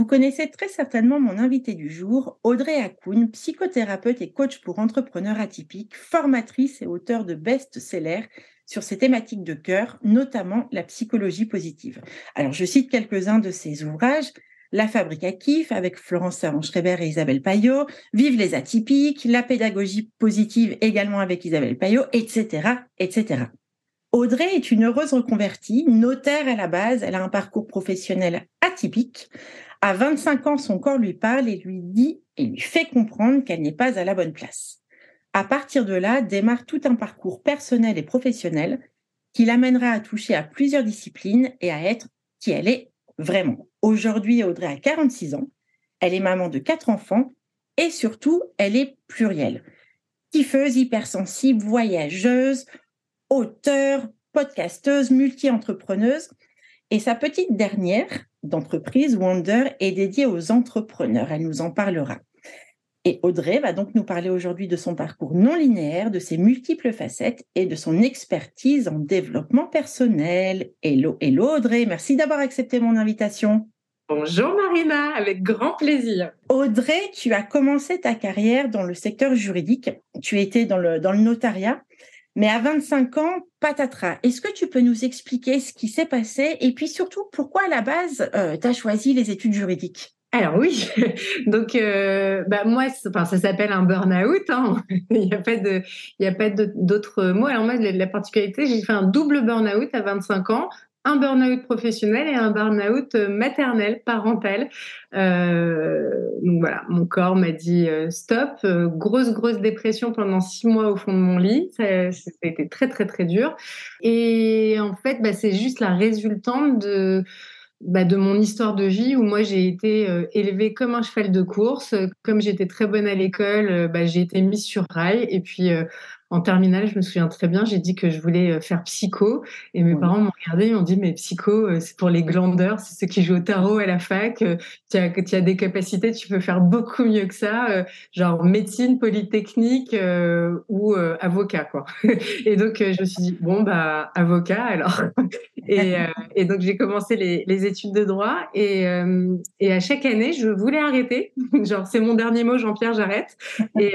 Vous connaissez très certainement mon invité du jour, Audrey Hakoun, psychothérapeute et coach pour entrepreneurs atypiques, formatrice et auteur de best-sellers sur ces thématiques de cœur, notamment la psychologie positive. Alors, je cite quelques-uns de ses ouvrages. La fabrique à kiff avec Florence Servan-Schreiber et Isabelle Payot, Vive les atypiques, la pédagogie positive également avec Isabelle Payot, etc., etc. Audrey est une heureuse reconvertie, notaire à la base, elle a un parcours professionnel atypique. À 25 ans, son corps lui parle et lui dit et lui fait comprendre qu'elle n'est pas à la bonne place. À partir de là, démarre tout un parcours personnel et professionnel qui l'amènera à toucher à plusieurs disciplines et à être qui elle est vraiment. Aujourd'hui, Audrey a 46 ans, elle est maman de quatre enfants et surtout, elle est plurielle. Kiffeuse, hypersensible, voyageuse, auteure, podcasteuse, multi-entrepreneuse. Et sa petite dernière, d'entreprise, Wonder, est dédiée aux entrepreneurs. Elle nous en parlera. Et Audrey va donc nous parler aujourd'hui de son parcours non linéaire, de ses multiples facettes et de son expertise en développement personnel. Hello, hello Audrey, merci d'avoir accepté mon invitation. Bonjour Marina, avec grand plaisir. Audrey, tu as commencé ta carrière dans le secteur juridique. Tu étais dans le, dans le notariat. Mais à 25 ans, patatras. Est-ce que tu peux nous expliquer ce qui s'est passé et puis surtout pourquoi à la base euh, tu as choisi les études juridiques? Alors oui, donc euh, bah moi, ça s'appelle un burn-out. Hein. il n'y a pas d'autres mots. Alors moi, la particularité, j'ai fait un double burn-out à 25 ans, un burn-out professionnel et un burn-out euh, maternel, parental. Euh, donc voilà, mon corps m'a dit euh, stop. Grosse, grosse dépression pendant six mois au fond de mon lit. Ça, ça a été très, très, très dur. Et en fait, bah, c'est juste la résultante de bah, de mon histoire de vie où moi j'ai été élevée comme un cheval de course, comme j'étais très bonne à l'école, bah, j'ai été mise sur rail et puis en terminale, je me souviens très bien, j'ai dit que je voulais euh, faire psycho et mes parents m'ont regardé, ils m'ont dit mais psycho, euh, c'est pour les glandeurs, c'est ceux qui jouent au tarot à la fac, euh, tu as, tu as des capacités, tu peux faire beaucoup mieux que ça, genre médecine, polytechnique ou avocat quoi. et donc je me suis dit bon bah avocat alors. et, et donc j'ai commencé les, les, études de droit et, et à chaque année je voulais arrêter, genre c'est mon dernier mot Jean-Pierre j'arrête. Et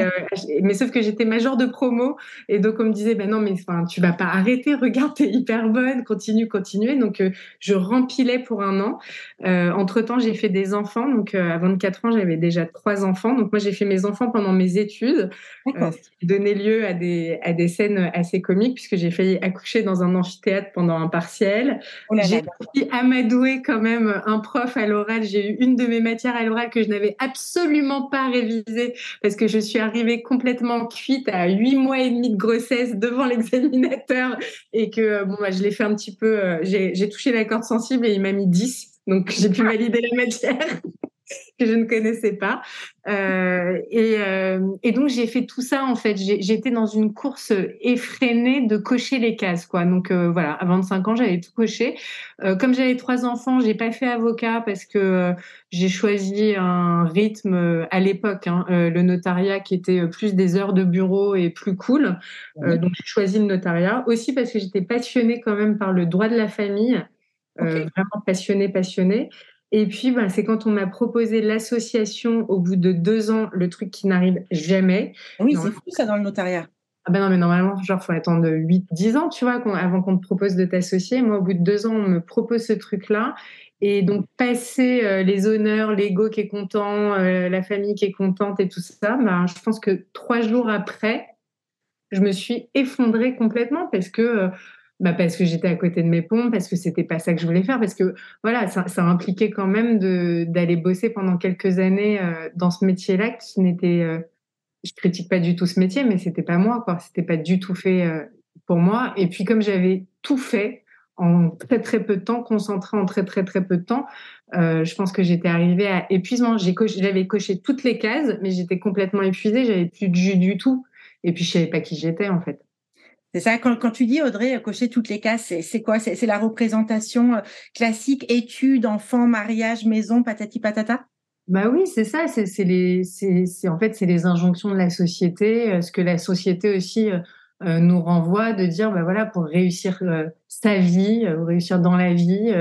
mais sauf que j'étais major de promo et donc, on me disait, ben non, mais enfin, tu vas pas arrêter, regarde, t'es hyper bonne, continue, continue. Donc, euh, je rempilais pour un an. Euh, entre-temps, j'ai fait des enfants. Donc, euh, à 24 ans, j'avais déjà trois enfants. Donc, moi, j'ai fait mes enfants pendant mes études, euh, ce qui donnait lieu à des, à des scènes assez comiques, puisque j'ai failli accoucher dans un amphithéâtre pendant un partiel. Oh j'ai amadoué quand même un prof à l'oral. J'ai eu une de mes matières à l'oral que je n'avais absolument pas révisée parce que je suis arrivée complètement cuite à huit mois et demi de grossesse devant l'examinateur et que euh, bon, bah, je l'ai fait un petit peu, euh, j'ai touché la corde sensible et il m'a mis 10. Donc j'ai pu valider la matière. que je ne connaissais pas. Euh, et, euh, et, donc j'ai fait tout ça en fait. J'étais dans une course effrénée de cocher les cases quoi. Donc euh, voilà, à 25 ans j'avais tout coché. Comme j'avais trois enfants, j'ai pas fait avocat parce que j'ai choisi un rythme à l'époque, hein, le notariat qui était plus des heures de bureau et plus cool. donc j'ai choisi le notariat aussi parce que j'étais passionnée quand même par le droit de la famille. vraiment passionnée, passionnée. Et puis, bah, c'est quand on m'a proposé l'association au bout de deux ans, le truc qui n'arrive jamais. Oui, c'est fou ça dans le notariat. Ah ben non, mais normalement, genre, faut attendre 8, 10 ans, tu vois, avant qu'on te propose de t'associer. Moi, au bout de deux ans, on me propose ce truc-là. Et donc, passer euh, les honneurs, l'ego qui est content, euh, la famille qui est contente et tout ça, bah, je pense que trois jours après, je me suis effondrée complètement parce que euh, bah parce que j'étais à côté de mes pompes, parce que c'était pas ça que je voulais faire, parce que voilà, ça, ça impliquait quand même d'aller bosser pendant quelques années euh, dans ce métier-là qui n'était, euh, je critique pas du tout ce métier, mais c'était pas moi, quoi. C'était pas du tout fait euh, pour moi. Et puis comme j'avais tout fait en très très peu de temps, concentré en très très très peu de temps. Euh, je pense que j'étais arrivée à épuisement. J'avais coché toutes les cases, mais j'étais complètement épuisée. J'avais plus de jus du tout. Et puis je savais pas qui j'étais en fait. C'est ça, quand, quand, tu dis, Audrey, cocher toutes les cases, c'est quoi? C'est la représentation euh, classique, études, enfants, mariage, maison, patati patata? Bah oui, c'est ça. C'est les, c'est en fait c'est les injonctions de la société, euh, ce que la société aussi euh, nous renvoie de dire bah voilà pour réussir sa vie, réussir dans la vie,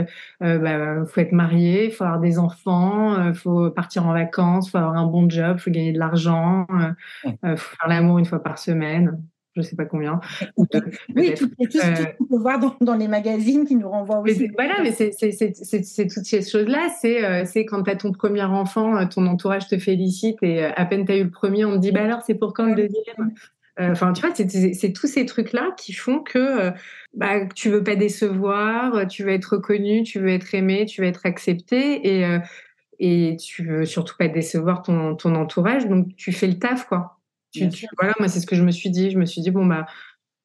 euh, bah, faut être marié, faut avoir des enfants, faut partir en vacances, faut avoir un bon job, faut gagner de l'argent, faut faire l'amour une fois par semaine je sais pas combien. oui, tout, tout, ce qu'on peut voir dans, dans, les magazines qui nous renvoient aussi. Voilà, mais c'est toutes ces choses-là. C'est euh, quand tu as ton premier enfant, euh, ton entourage te félicite et euh, à peine tu as eu le premier, on te dit bah alors c'est pour quand le deuxième? Enfin, tu vois, c'est tous ces trucs-là qui font que bah, tu veux pas décevoir, tu veux être reconnu, tu veux être aimé, tu veux être accepté et, et tu veux surtout pas décevoir ton, ton entourage. Donc, tu fais le taf, quoi voilà, moi, c'est ce que je me suis dit. Je me suis dit, bon, bah,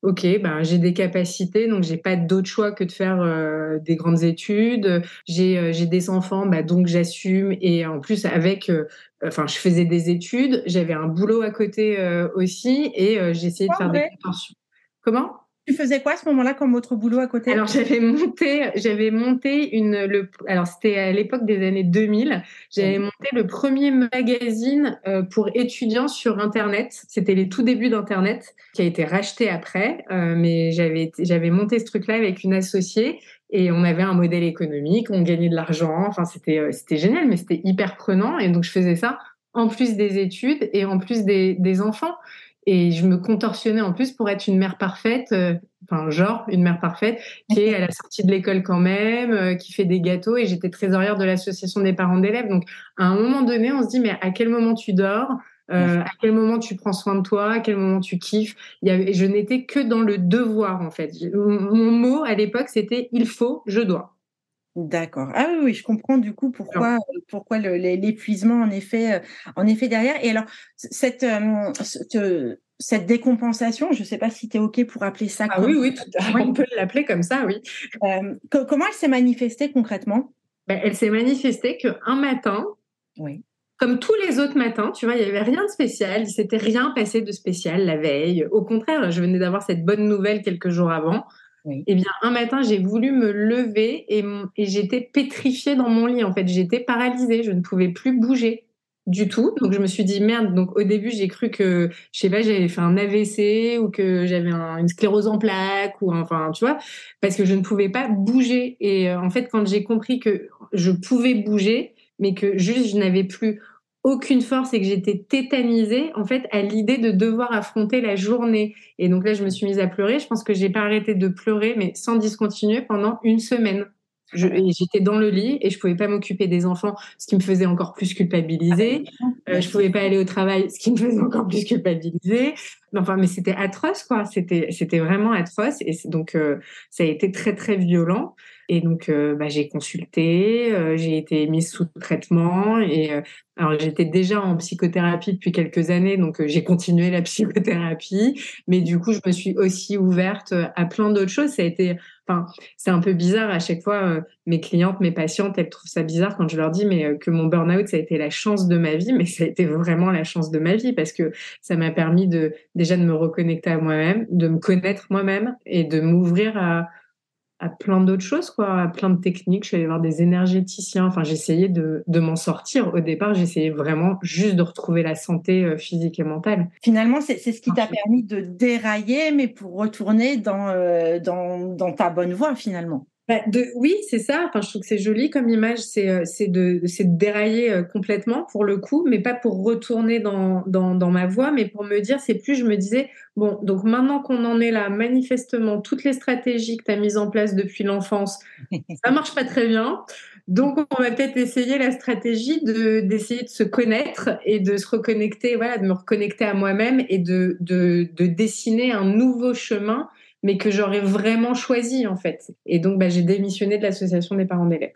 ok, ben, j'ai des capacités, donc j'ai pas d'autre choix que de faire euh, des grandes études. J'ai euh, j'ai des enfants, bah, donc j'assume. Et en plus, avec, euh, enfin, je faisais des études, j'avais un boulot à côté aussi, et j'ai essayé de faire des contentions. Comment? Tu faisais quoi à ce moment-là comme autre boulot à côté? Alors j'avais monté, j'avais monté une, le, alors c'était à l'époque des années 2000, j'avais monté le premier magazine euh, pour étudiants sur Internet. C'était les tout débuts d'Internet, qui a été racheté après, euh, mais j'avais j'avais monté ce truc-là avec une associée et on avait un modèle économique, on gagnait de l'argent. Enfin c'était euh, c'était génial, mais c'était hyper prenant et donc je faisais ça en plus des études et en plus des, des enfants. Et je me contorsionnais en plus pour être une mère parfaite, euh, enfin genre une mère parfaite, qui est à la sortie de l'école quand même, euh, qui fait des gâteaux. Et j'étais trésorière de l'association des parents d'élèves. Donc à un moment donné, on se dit mais à quel moment tu dors? Euh, à quel moment tu prends soin de toi, à quel moment tu kiffes? Il y avait, je n'étais que dans le devoir en fait. Mon mot à l'époque c'était il faut, je dois. D'accord. Ah oui, oui, je comprends du coup pourquoi, pourquoi l'épuisement en effet, euh, en effet derrière. Et alors, cette, euh, cette, décompensation, je ne sais pas si tu es OK pour appeler ça. Ah oui, oui, on peut l'appeler comme ça, oui. Euh, comment elle s'est manifestée concrètement? Ben, Elle s'est manifestée qu'un matin, oui. comme tous les autres matins, tu vois, il n'y avait rien de spécial, il s'était rien passé de spécial la veille. Au contraire, je venais d'avoir cette bonne nouvelle quelques jours avant. Eh bien, un matin, j'ai voulu me lever et, j'étais pétrifiée dans mon lit. En fait, j'étais paralysée. Je ne pouvais plus bouger du tout. Donc, je me suis dit, merde. Donc, au début, j'ai cru que, je sais pas, j'avais fait un AVC ou que j'avais une sclérose en plaques ou enfin, tu vois, parce que je ne pouvais pas bouger. Et euh, en fait, quand j'ai compris que je pouvais bouger, mais que juste, je n'avais plus aucune force et que j'étais tétanisée en fait à l'idée de devoir affronter la journée. Et donc là, je me suis mise à pleurer. Je pense que j'ai pas arrêté de pleurer, mais sans discontinuer pendant une semaine. J'étais dans le lit et je pouvais pas m'occuper des enfants, ce qui me faisait encore plus culpabiliser. Ah euh, je pouvais pas aller au travail, ce qui me faisait encore plus culpabiliser. Enfin, mais c'était atroce, quoi. C'était, c'était vraiment atroce. Et donc, euh, ça a été très, très violent. Et donc, euh, bah, j'ai consulté, euh, j'ai été mise sous traitement. Et euh, alors, j'étais déjà en psychothérapie depuis quelques années, donc j'ai continué la psychothérapie. Mais du coup, je me suis aussi ouverte à plein d'autres choses. Ça a été, enfin, c'est un peu bizarre à chaque fois. mes clientes, mes patientes, elles trouvent ça bizarre quand je leur dis, mais que mon burn-out, ça a été la chance de ma vie. Mais ça a été vraiment la chance de ma vie parce que ça m'a permis de déjà de me reconnecter à moi-même, de me connaître moi-même et de m'ouvrir à à plein d'autres choses, quoi, à plein de techniques. Je suis allée voir des énergéticiens. Enfin, j'essayais de, de m'en sortir. Au départ, j'essayais vraiment juste de retrouver la santé euh, physique et mentale. Finalement, c'est ce qui t'a permis de dérailler, mais pour retourner dans, euh, dans, dans ta bonne voie, finalement. Bah, de, oui, c'est ça. Enfin, je trouve que c'est joli comme image. C'est euh, de, de dérailler euh, complètement pour le coup, mais pas pour retourner dans, dans, dans ma voie, mais pour me dire, c'est plus, je me disais, bon, donc maintenant qu'on en est là, manifestement, toutes les stratégies que tu as mises en place depuis l'enfance, ça marche pas très bien. Donc, on va peut-être essayer la stratégie de d'essayer de se connaître et de se reconnecter, voilà, de me reconnecter à moi-même et de, de, de dessiner un nouveau chemin mais que j'aurais vraiment choisi en fait. Et donc, bah, j'ai démissionné de l'association des parents d'élèves.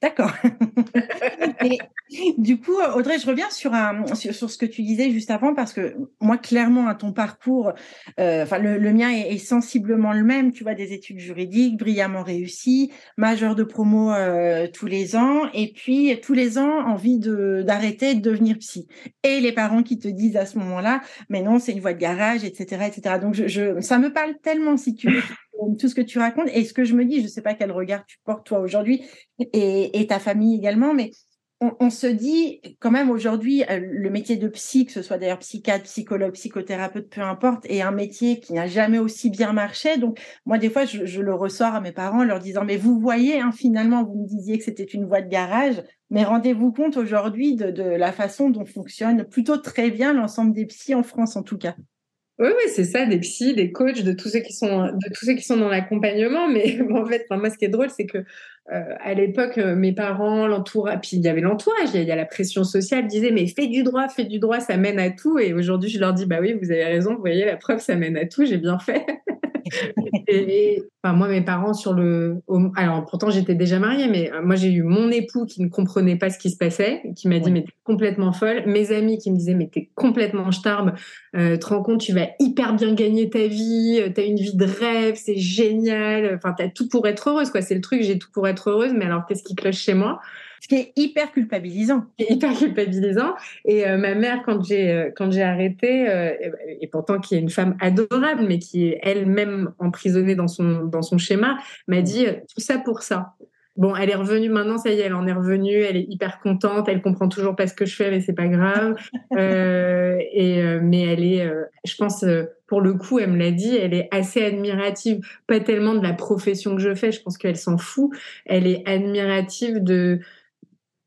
D'accord. du coup, Audrey, je reviens sur, un, sur, ce que tu disais juste avant, parce que moi, clairement, à ton parcours, euh, enfin, le, mien est, sensiblement le même. Tu vois, des études juridiques brillamment réussies, majeur de promo euh, tous les ans, et puis tous les ans, envie d'arrêter de, devenir psy. Et les parents qui te disent à ce moment-là, mais non, c'est une voie de garage, etc., etc. Donc, je, ça me parle tellement si tu veux tout ce que tu racontes et ce que je me dis, je ne sais pas quel regard tu portes toi aujourd'hui et, ta famille également, mais on, se dit quand même aujourd'hui, euh, le métier de psy, que ce soit d'ailleurs psychiatre, psychologue, psychothérapeute, peu importe, est un métier qui n'a jamais aussi bien marché. Donc moi, des fois, je, le ressors à mes parents en leur disant, mais vous voyez, hein, finalement, vous me disiez que c'était une voie de garage, mais rendez-vous compte aujourd'hui de, de la façon dont fonctionne plutôt très bien l'ensemble des psys en France, en tout cas. Oui, oui, c'est ça, des psys, des coachs, de tous ceux qui sont, de tous ceux qui sont dans l'accompagnement. Mais en fait, moi, ce qui est drôle, c'est que euh, à l'époque, euh, mes parents, l'entourage, puis il y avait l'entourage, il y, a la pression sociale, disaient mais fais du droit, fais du droit, ça mène à tout. Et aujourd'hui, je leur dis bah oui, vous avez raison, vous voyez, la preuve, ça mène à tout, j'ai bien fait. et, enfin, moi, mes parents sur le, alors pourtant j'étais déjà mariée, mais euh, moi j'ai eu mon époux qui ne comprenait pas ce qui se passait, qui m'a dit mais t'es complètement folle. Mes amis qui me disaient mais t'es complètement starbe, euh, te rends compte tu vas hyper bien gagner ta vie, euh, t'as une vie de rêve, c'est génial. Enfin t'as tout pour être heureuse quoi. C'est le truc, j'ai tout pour être heureuse, mais alors qu'est-ce qui cloche chez moi? Ce qui est hyper culpabilisant. Hyper culpabilisant. Et euh, ma mère, quand j'ai euh, quand j'ai arrêté, euh, et, pourtant qui est une femme adorable, mais qui est elle-même emprisonnée dans son dans son schéma, m'a dit tout ça pour ça. Bon, elle est revenue maintenant, ça y est, elle en est revenue, elle est hyper contente, elle comprend toujours pas ce que je fais, mais c'est pas grave. et mais elle est, je pense, pour le coup, elle me l'a dit, elle est assez admirative, pas tellement de la profession que je fais, je pense qu'elle s'en fout. Elle est admirative de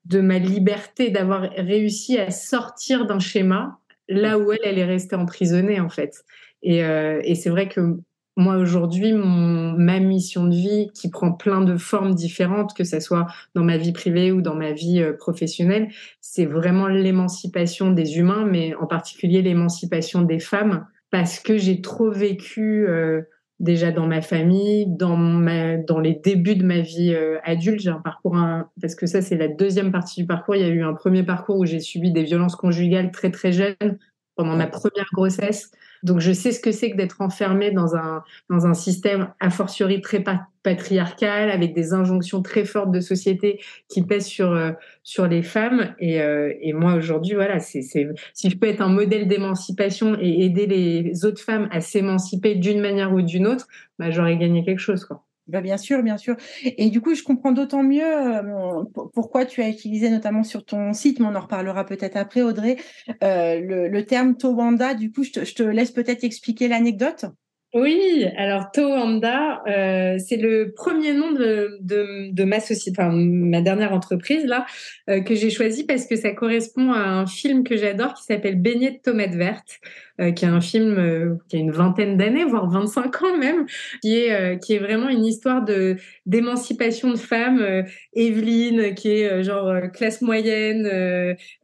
de ma liberté d'avoir réussi à sortir d'un schéma là où elle, elle est restée emprisonnée en fait. Et, euh, et c'est vrai que moi aujourd'hui, ma mission de vie qui prend plein de formes différentes, que ce soit dans ma vie privée ou dans ma vie euh, professionnelle, c'est vraiment l'émancipation des humains, mais en particulier l'émancipation des femmes, parce que j'ai trop vécu euh, déjà dans ma famille, dans, ma, dans les débuts de ma vie euh, adulte. J'ai un parcours, parce que ça, c'est la deuxième partie du parcours. Il y a eu un premier parcours où j'ai subi des violences conjugales très, très jeune pendant ma première grossesse. Donc, je sais ce que c'est que d'être enfermée dans un, dans un système a fortiori très patriarcal, avec des injonctions très fortes de société qui pèsent sur, euh, sur les femmes. Et, euh, et moi, aujourd'hui, voilà, c'est, si je peux être un modèle d'émancipation et aider les autres femmes à s'émanciper d'une manière ou d'une autre, bah, j'aurais gagné quelque chose, quoi. Bah, bien sûr, bien sûr. Et du coup, je comprends d'autant mieux euh, pourquoi tu as utilisé notamment sur ton site, mais on en reparlera peut-être après, Audrey, euh, le, terme Towanda. Du coup, je te laisse peut-être expliquer l'anecdote. Oui, alors Toanda, euh, c'est le premier nom de, de, ma société, enfin ma dernière entreprise là, euh, que j'ai choisi parce que ça correspond à un film que j'adore qui s'appelle Beignet de tomates vertes, euh, qui est un film qui a une vingtaine d'années, voire 25 ans même, qui est qui est vraiment une histoire de d'émancipation de femmes. Evelyne, qui est genre classe moyenne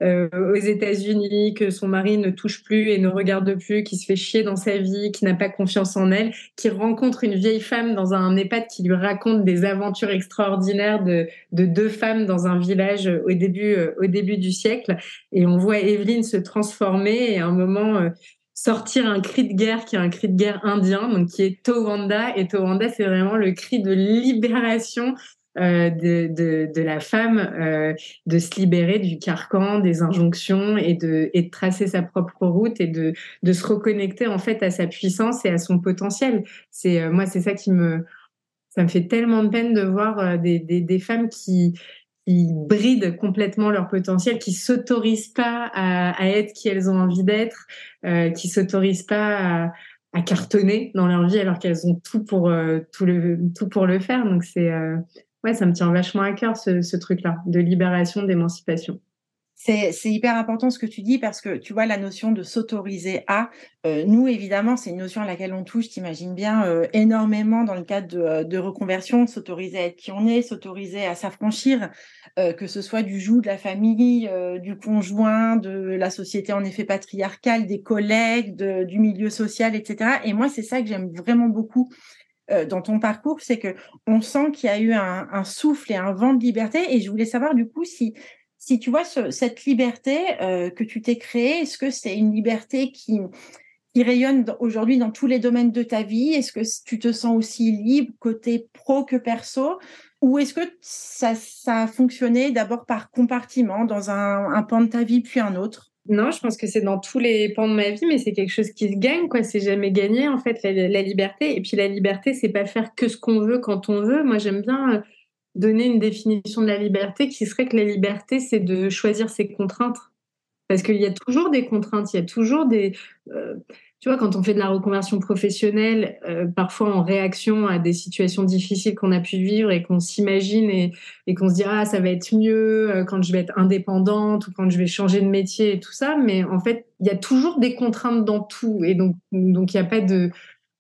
aux États-Unis, que son mari ne touche plus et ne regarde plus, qui se fait chier dans sa vie, qui n'a pas confiance elle, qui rencontre une vieille femme dans un EHPAD qui lui raconte des aventures extraordinaires de, de deux femmes dans un village au début, euh, au début du siècle. Et on voit Evelyne se transformer et à un moment euh, sortir un cri de guerre qui est un cri de guerre indien, donc qui est Towanda. Et Towanda, c'est vraiment le cri de libération euh, de, de, la femme euh, de se libérer du carcan, des injonctions et de, et tracer sa propre route et de, de se reconnecter en fait à sa puissance et à son potentiel. C'est euh, moi, c'est ça qui me ça me fait tellement de peine de voir des, des, femmes qui brident complètement leur potentiel, qui s'autorisent pas à, être qui elles ont envie d'être, qui s'autorisent pas à, à, cartonner dans leur vie alors qu'elles ont tout pour tout le tout pour le faire. Donc c'est ça me tient vachement à cœur ce, truc-là de libération, d'émancipation. C'est hyper important ce que tu dis parce que tu vois la notion de s'autoriser à, euh, nous évidemment c'est une notion à laquelle on touche, t'imagines bien, euh, énormément dans le cadre euh, de reconversion, s'autoriser à être qui on est, s'autoriser à s'affranchir, que ce soit du joug de la famille, du conjoint, de la société en effet patriarcale, des collègues, du milieu social, etc. Et moi c'est ça que j'aime vraiment beaucoup dans ton parcours, c'est que on sent qu'il y a eu un, souffle et un vent de liberté. Et je voulais savoir du coup si, si tu vois cette liberté que tu t'es créée, est-ce que c'est une liberté qui, rayonne aujourd'hui dans tous les domaines de ta vie? Est-ce que tu te sens aussi libre côté pro que perso? Ou est-ce que ça, ça a fonctionné d'abord par compartiment dans un, un pan de ta vie puis un autre? Non, je pense que c'est dans tous les pans de ma vie, mais c'est quelque chose qui se gagne, quoi. C'est jamais gagné, en fait, la, liberté. Et puis la liberté, c'est pas faire que ce qu'on veut quand on veut. Moi, j'aime bien euh, donner une définition de la liberté qui serait que la liberté, c'est de choisir ses contraintes. Parce qu'il y a toujours des contraintes, il y a toujours des. Euh, tu vois, quand on fait de la reconversion professionnelle, euh, parfois en réaction à des situations difficiles qu'on a pu vivre et qu'on s'imagine et, et qu'on se dit ah ça va être mieux euh, quand je vais être indépendante ou quand je vais changer de métier et tout ça, mais en fait il y a toujours des contraintes dans tout. Et donc donc il n'y a pas de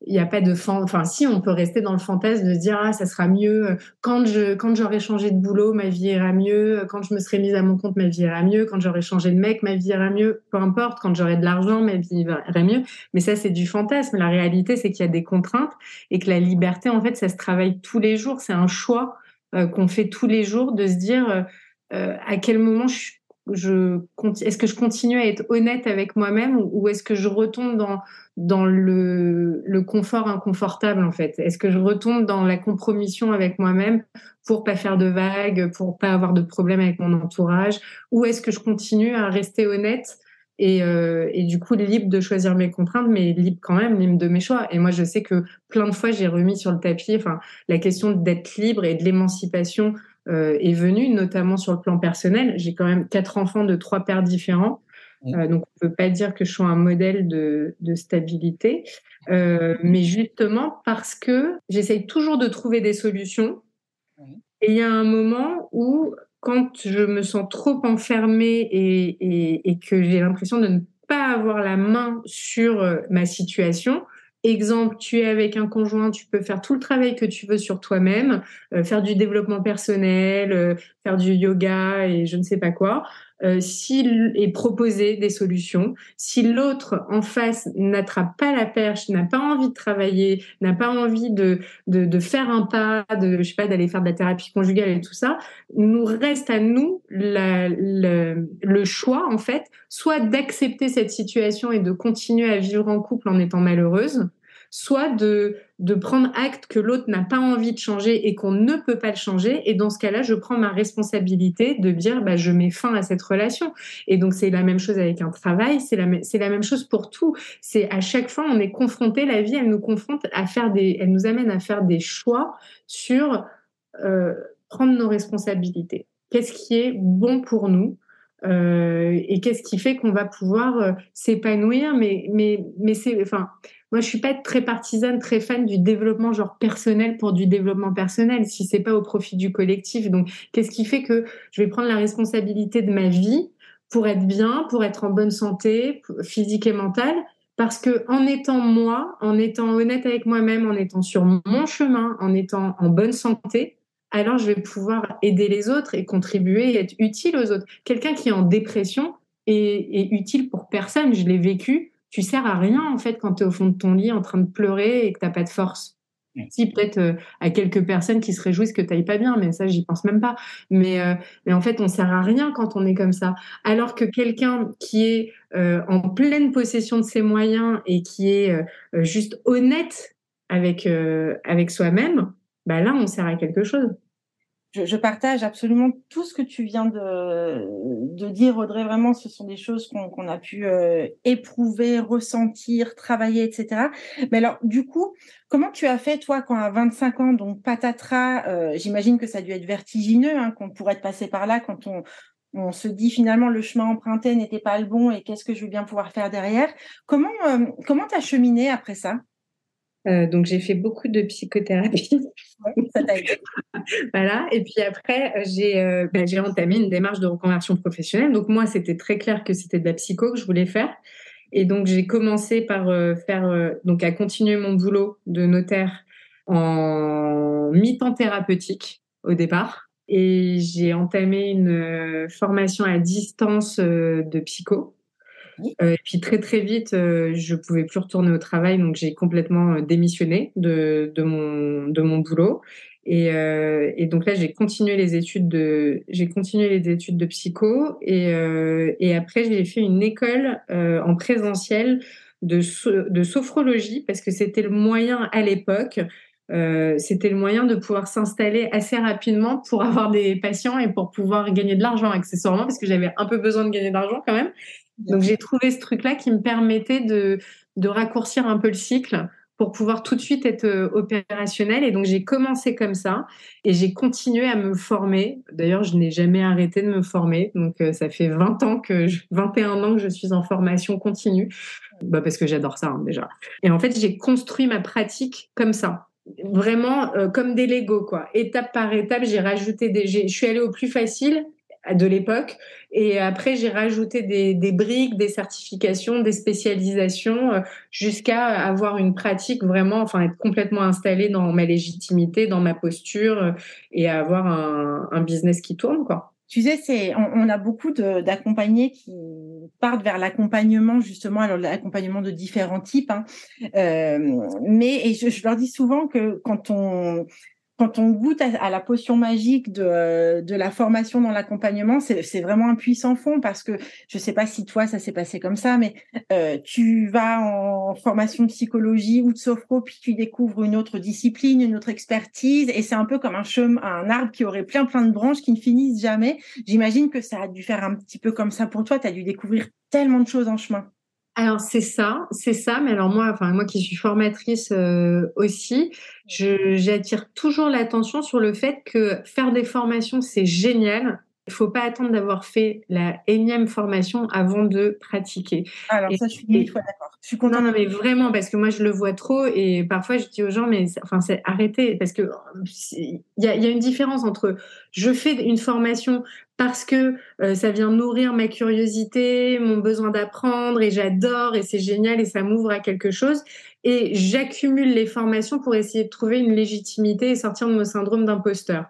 il n'y a pas de fan... enfin si on peut rester dans le fantasme de se dire ah ça sera mieux quand je quand j'aurai changé de boulot ma vie ira mieux quand je me serai mise à mon compte ma vie ira mieux quand j'aurai changé de mec ma vie ira mieux peu importe quand j'aurai de l'argent ma vie ira mieux. Mais ça c'est du fantasme. La réalité c'est qu'il y a des contraintes et que la liberté en fait ça se travaille tous les jours. C'est un choix euh, qu'on fait tous les jours de se dire euh, euh, à quel moment je je est-ce que je continue à être honnête avec moi-même ou, est-ce que je retombe dans le, confort inconfortable en fait? Est-ce que je retombe dans la compromission avec moi-même pour pas faire de vagues, pour pas avoir de problèmes avec mon entourage? Ou est-ce que je continue à rester honnête et, euh, et, du coup libre de choisir mes contraintes, mais libre quand même, libre de mes choix? Et moi, je sais que plein de fois, j'ai remis sur le tapis, enfin, la question d'être libre et de l'émancipation est venue, notamment sur le plan personnel. J'ai quand même quatre enfants de trois pères différents. Euh, donc, on peut pas dire que je sois un modèle de, de stabilité, euh, mais justement parce que j'essaye toujours de trouver des solutions. Et il y a un moment où, quand je me sens trop enfermée et, et, et que j'ai l'impression de ne pas avoir la main sur euh, ma situation, Exemple, tu es avec un conjoint, tu peux faire tout le travail que tu veux sur toi-même, euh, faire du développement personnel, euh, faire du yoga et je ne sais pas quoi. Euh, s'il est proposé des solutions, si l'autre en face n'attrape pas la perche, n'a pas envie de travailler, n'a pas envie de, de, faire un pas, de je sais pas d'aller faire de la thérapie conjugale et tout ça, nous reste à nous le choix en fait, soit d'accepter cette situation et de continuer à vivre en couple en étant malheureuse, soit de, de prendre acte que l'autre n'a pas envie de changer et qu'on ne peut pas le changer. Et dans ce cas-là, je prends ma responsabilité de dire, bah, je mets fin à cette relation. Et donc, c'est la même chose avec un travail, c'est la, la même chose pour tout. C'est à chaque fois, on est confronté, la vie, elle nous confronte à faire des, elle nous amène à faire des choix sur euh, prendre nos responsabilités. Qu'est-ce qui est bon pour nous euh, et qu'est-ce qui fait qu'on va pouvoir euh, s'épanouir mais mais mais c'est moi je suis pas très partisane très fan du développement genre personnel pour du développement personnel si c'est pas au profit du collectif donc qu'est-ce qui fait que je vais prendre la responsabilité de ma vie pour être bien pour être en bonne santé physique et mentale? Parce que en étant moi en étant honnête avec moi-même en étant sur mon chemin en étant en bonne santé alors je vais pouvoir aider les autres et contribuer et être utile aux autres. Quelqu'un qui est en dépression est, utile pour personne. Je l'ai vécu. Tu sers à rien en fait quand tu es au fond de ton lit en train de pleurer et que t'as pas de force. Si peut-être euh, à quelques personnes qui se réjouissent que tu n'ailles pas bien, mais ça j'y pense même pas. Mais, euh, mais en fait on sert à rien quand on est comme ça. Alors que quelqu'un qui est euh, en pleine possession de ses moyens et qui est juste honnête avec avec soi-même, bah là, on sert à quelque chose. Je, partage absolument tout ce que tu viens de, dire, Audrey. Vraiment, ce sont des choses qu'on a pu euh, éprouver, ressentir, travailler, etc. Mais alors, du coup, comment tu as fait, toi, quand à 25 ans, donc patatras, euh, j'imagine que ça a dû être vertigineux, hein, qu'on pourrait être passé par là quand on, se dit finalement le chemin emprunté n'était pas le bon et qu'est-ce que je vais bien pouvoir faire derrière. Comment euh, comment as cheminé après ça? Euh, donc j'ai fait beaucoup de psychothérapie. voilà. Et puis après, j'ai euh, ben, j'ai entamé une démarche de reconversion professionnelle. Donc moi, c'était très clair que c'était de la psycho que je voulais faire. Et donc j'ai commencé par euh, faire donc à continuer mon boulot de notaire en mi-temps thérapeutique au départ. Et j'ai entamé une formation à distance de psycho et puis très très vite, je pouvais plus retourner au travail, donc j'ai complètement démissionné de, mon, de mon boulot. Et, euh, et, donc là, j'ai continué les études de, j'ai continué les études de psycho et, euh, après j'ai fait une école euh, en présentiel de, de sophrologie parce que c'était le moyen à l'époque, euh, c'était le moyen de pouvoir s'installer assez rapidement pour avoir des patients et pour pouvoir gagner de l'argent accessoirement parce que j'avais un peu besoin de gagner de l'argent quand même. Donc j'ai trouvé ce truc-là qui me permettait de, raccourcir un peu le cycle pour pouvoir tout de suite être euh, opérationnel. Et donc, j'ai commencé comme ça et j'ai continué à me former. D'ailleurs, je n'ai jamais arrêté de me former. Donc, euh, ça fait 20 ans que, 21 ans que je suis en formation continue. Bah, parce que j'adore ça, hein, déjà. Et en fait, j'ai construit ma pratique comme ça. Vraiment euh, comme des Lego, quoi. Étape par étape, j'ai rajouté des. Je suis allée au plus facile de l'époque. Et après, j'ai rajouté des, briques, des certifications, des spécialisations, euh, jusqu'à avoir une pratique vraiment, enfin, être complètement installée dans ma légitimité, dans ma posture, euh, et avoir un, business qui tourne, quoi. Tu sais, c'est, on, a beaucoup d'accompagnés qui partent vers l'accompagnement justement, alors l'accompagnement de différents types. Hein. Euh, mais et je, leur dis souvent que quand on quand on goûte à, la potion magique de, de la formation dans l'accompagnement, c'est vraiment un puissant fond parce que je sais pas si toi ça s'est passé comme ça, mais euh, tu vas en formation de psychologie ou de sophro, puis tu découvres une autre discipline, une autre expertise, et c'est un peu comme un chemin, un arbre qui aurait plein plein de branches qui ne finissent jamais. J'imagine que ça a dû faire un petit peu comme ça pour toi. Tu as dû découvrir tellement de choses en chemin. Alors c'est ça, c'est ça. Mais alors moi, enfin moi qui suis formatrice euh, aussi, j'attire toujours l'attention sur le fait que faire des formations c'est génial, il faut pas attendre d'avoir fait la énième formation avant de pratiquer. Alors ça, je suis d'accord. Je suis contente. Non, non, mais vraiment, parce que moi, je le vois trop et parfois, je dis aux gens, mais enfin, c'est arrêtez, parce que il y a, y a, une différence entre je fais une formation parce que euh, ça vient nourrir ma curiosité, mon besoin d'apprendre et j'adore et c'est génial et ça m'ouvre à quelque chose et j'accumule les formations pour essayer de trouver une légitimité et sortir de mon syndrome d'imposteur.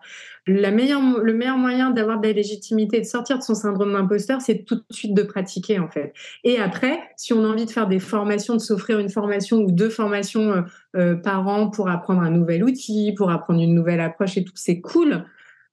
Le meilleur moyen d'avoir de la légitimité et de sortir de son syndrome d'imposteur, c'est tout de suite de pratiquer en fait. Et après, si on a envie de faire des formations, de s'offrir une formation ou deux formations euh, euh, par an pour apprendre un nouvel outil, pour apprendre une nouvelle approche et tout, c'est cool.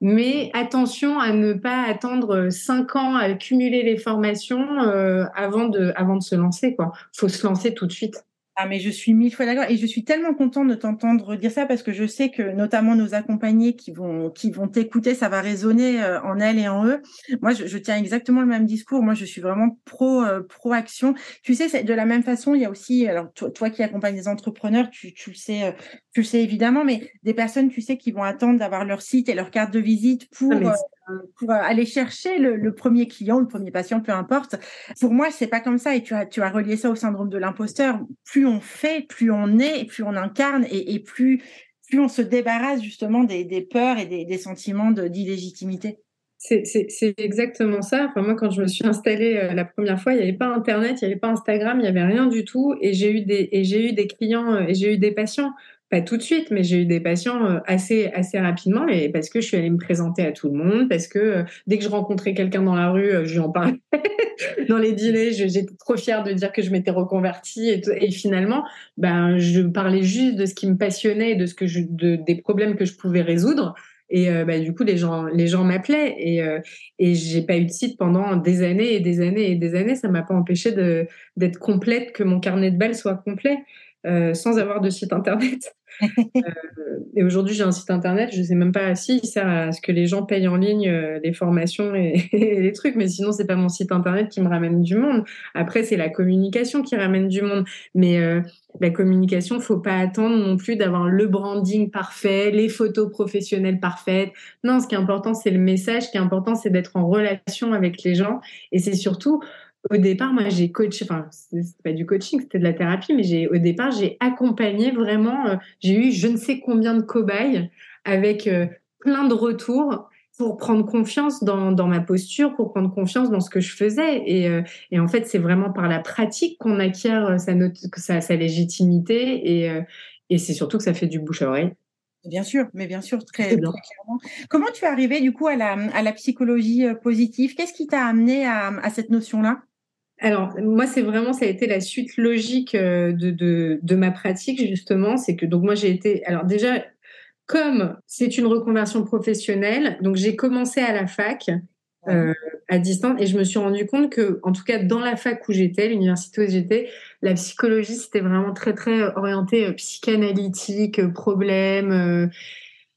Mais attention à ne pas attendre cinq ans à cumuler les formations euh, avant de avant de se lancer quoi. Faut se lancer tout de suite. Ah, mais je suis mille fois d'accord et je suis tellement contente de t'entendre dire ça parce que je sais que notamment nos accompagnés qui vont qui vont t'écouter, ça va résonner euh, en elles et en eux. Moi, je, je, tiens exactement le même discours. Moi, je suis vraiment pro euh, pro action. Tu sais, de la même façon, il y a aussi alors toi, toi qui accompagnes des entrepreneurs, tu, tu le sais, euh, tu le sais évidemment, mais des personnes, tu sais, qui vont attendre d'avoir leur site et leur carte de visite pour ah, pour aller chercher le, premier client, le premier patient, peu importe. Pour moi, c'est pas comme ça. Et tu as, tu as relié ça au syndrome de l'imposteur. Plus on fait, plus on est, plus on incarne, et, plus, plus on se débarrasse justement des, peurs et des, sentiments d'illégitimité. C'est exactement ça. Moi, quand je me suis installée euh, la première fois, il n'y avait pas Internet, il n'y avait pas Instagram, il n'y avait rien du tout. Et j'ai eu des, eu des clients euh, et j'ai eu des patients pas tout de suite, mais j'ai eu des patients euh, assez assez rapidement et parce que je suis allée me présenter à tout le monde, parce que euh, dès que je rencontrais quelqu'un dans la rue, euh, je lui en parlais. dans les dîners, j'étais trop fière de dire que je m'étais reconvertie et, finalement, ben je parlais juste de ce qui me passionnait, de ce que des problèmes que je pouvais résoudre. Et bah, du coup, les gens, les gens m'appelaient et euh, et j'ai pas eu de site pendant des années et des années et des années. Ça m'a pas empêché d'être complète, que mon carnet de balles soit complet. Sans avoir de site internet. Euh, et aujourd'hui, j'ai un site internet, je sais même pas si il sert à ce que les gens payent en ligne euh, les formations et, les trucs, mais sinon, c'est pas mon site internet qui me ramène du monde. Après, c'est la communication qui ramène du monde. Mais la communication, faut pas attendre non plus d'avoir le branding parfait, les photos professionnelles parfaites. Non, ce qui est important, c'est le message. Ce qui est important, c'est d'être en relation avec les gens. Et c'est surtout, au départ, moi, j'ai coaché, enfin, c'est pas du coaching, c'était de la thérapie, mais j'ai, au départ, j'ai accompagné vraiment, euh, j'ai eu je ne sais combien de cobayes avec euh, plein de retours pour prendre confiance dans, dans, ma posture, pour prendre confiance dans ce que je faisais. Et, euh, et en fait, c'est vraiment par la pratique qu'on acquiert sa, note, sa, sa légitimité et, et c'est surtout que ça fait du bouche à oreille. Bien sûr, mais bien sûr, très, très clairement. Comment tu es arrivé du coup à la, à la psychologie positive? Qu'est-ce qui t'a amené à, à cette notion-là? Alors, moi, c'est vraiment, ça a été la suite logique de, de, de ma pratique, justement. C'est que, donc, moi, j'ai été, alors déjà, comme c'est une reconversion professionnelle, donc j'ai commencé à la fac euh, à distance et je me suis rendu compte que, en tout cas, dans la fac où j'étais, l'université où j'étais, la psychologie c'était vraiment très très orienté euh, psychanalytique, euh, problème.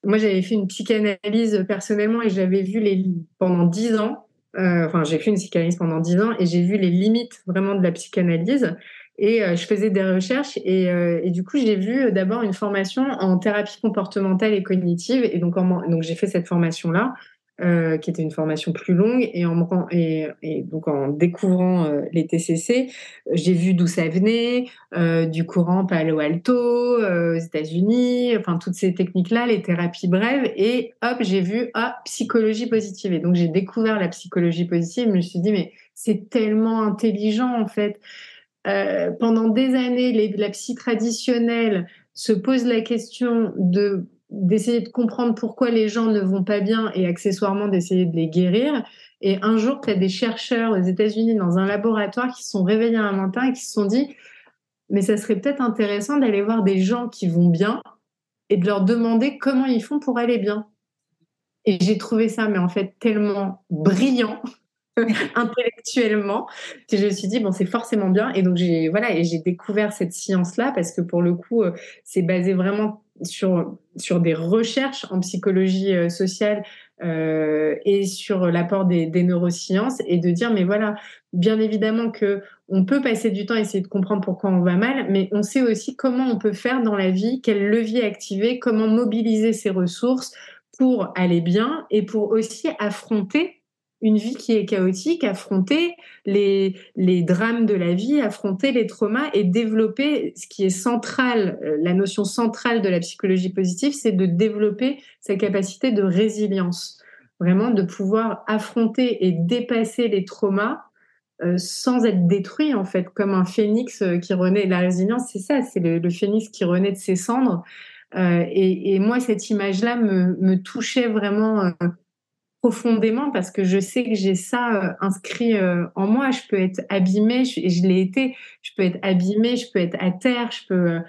Moi, j'avais fait une psychanalyse personnellement et j'avais vu les pendant dix ans. Enfin, j'ai fait une psychanalyse pendant dix ans et j'ai vu les limites vraiment de la psychanalyse. Et euh, je faisais des recherches et, euh, du coup, j'ai vu euh, d'abord une formation en thérapie comportementale et cognitive. Et donc, donc j'ai fait cette formation-là, euh, qui était une formation plus longue. Et, en, et, et donc, en découvrant les TCC, j'ai vu d'où ça venait, du courant Palo Alto, aux États-Unis, enfin, toutes ces techniques-là, les thérapies brèves. Et hop, j'ai vu, ah, psychologie positive. Et donc, j'ai découvert la psychologie positive. Je me suis dit, mais c'est tellement intelligent, en fait. Euh, pendant des années, les, la psy traditionnelle se pose la question de d'essayer de comprendre pourquoi les gens ne vont pas bien et accessoirement d'essayer de les guérir. Et un jour, tu as des chercheurs aux États-Unis dans un laboratoire qui se sont réveillés un matin et qui se sont dit, mais ça serait peut-être intéressant d'aller voir des gens qui vont bien et de leur demander comment ils font pour aller bien. Et j'ai trouvé ça, mais en fait, tellement brillant intellectuellement. Que je me suis dit bon c'est forcément bien. Et donc j'ai voilà et j'ai découvert cette science là parce que pour le coup euh, c'est basé vraiment sur sur des recherches en psychologie euh, sociale euh, et sur l'apport des, des, neurosciences et de dire mais voilà bien évidemment que on peut passer du temps à essayer de comprendre pourquoi on va mal mais on sait aussi comment on peut faire dans la vie quel levier activer comment mobiliser ses ressources pour aller bien et pour aussi affronter une vie qui est chaotique, affronter les, les drames de la vie, affronter les traumas et développer ce qui est central, euh, la notion centrale de la psychologie positive, c'est de développer sa capacité de résilience. Vraiment de pouvoir affronter et dépasser les traumas euh, sans être détruit, en fait, comme un phénix euh, qui renaît. La résilience, c'est ça, c'est le, phénix qui renaît de ses cendres. et, moi, cette image-là me, me, touchait vraiment profondément parce que je sais que j'ai ça euh, inscrit euh, en moi. Je peux être abîmée, et je l'ai été. Je peux être abîmée, je peux être à terre, je peux, euh,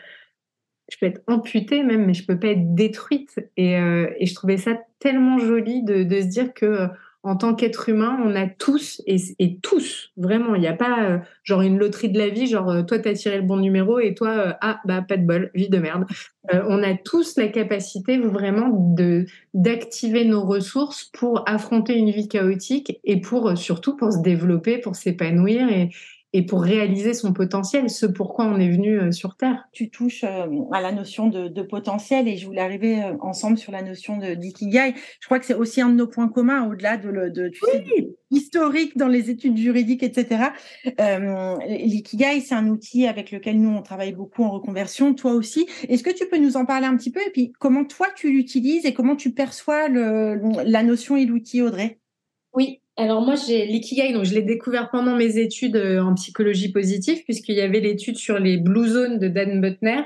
je être amputée même, mais je peux pas être détruite. Et, et je trouvais ça tellement joli de se dire que en tant qu'être humain, on a tous, et, tous, vraiment, il n'y a pas euh, genre une loterie de la vie, genre euh, toi, tu as tiré le bon numéro et toi, euh, ah, bah, pas de bol, vie de merde. on a tous la capacité vraiment de d'activer nos ressources pour affronter une vie chaotique et pour surtout pour se développer, pour s'épanouir et, et pour réaliser son potentiel, ce pourquoi on est venu euh, sur Terre. Tu touches euh, à la notion de, de, potentiel et je voulais arriver euh, ensemble sur la notion de d'ikigai. Je crois que c'est aussi un de nos points communs au-delà de, le, de tu sais, historique dans les études juridiques, etc. Euh, L'ikigai, c'est un outil avec lequel nous on travaille beaucoup en reconversion. Toi aussi. Est-ce que tu peux nous en parler un petit peu? Et puis comment toi tu l'utilises et comment tu perçois le, la notion et l'outil, Audrey? Oui, alors moi, j'ai l'ikigai, donc je l'ai découvert pendant mes études euh, en psychologie positive, puisqu'il y avait l'étude sur les blue zones de Dan Butner,